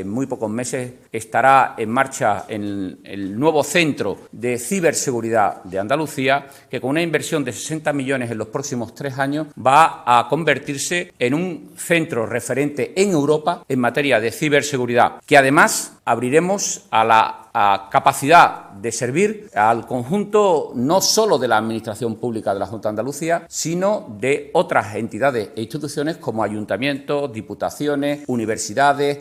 En muy pocos meses estará en marcha el, el nuevo centro de ciberseguridad de Andalucía, que con una inversión de 60 millones en los próximos tres años va a convertirse en un centro referente en Europa en materia de ciberseguridad, que además abriremos a la a capacidad de servir al conjunto no solo de la Administración Pública de la Junta de Andalucía, sino de otras entidades e instituciones como ayuntamientos, diputaciones, universidades.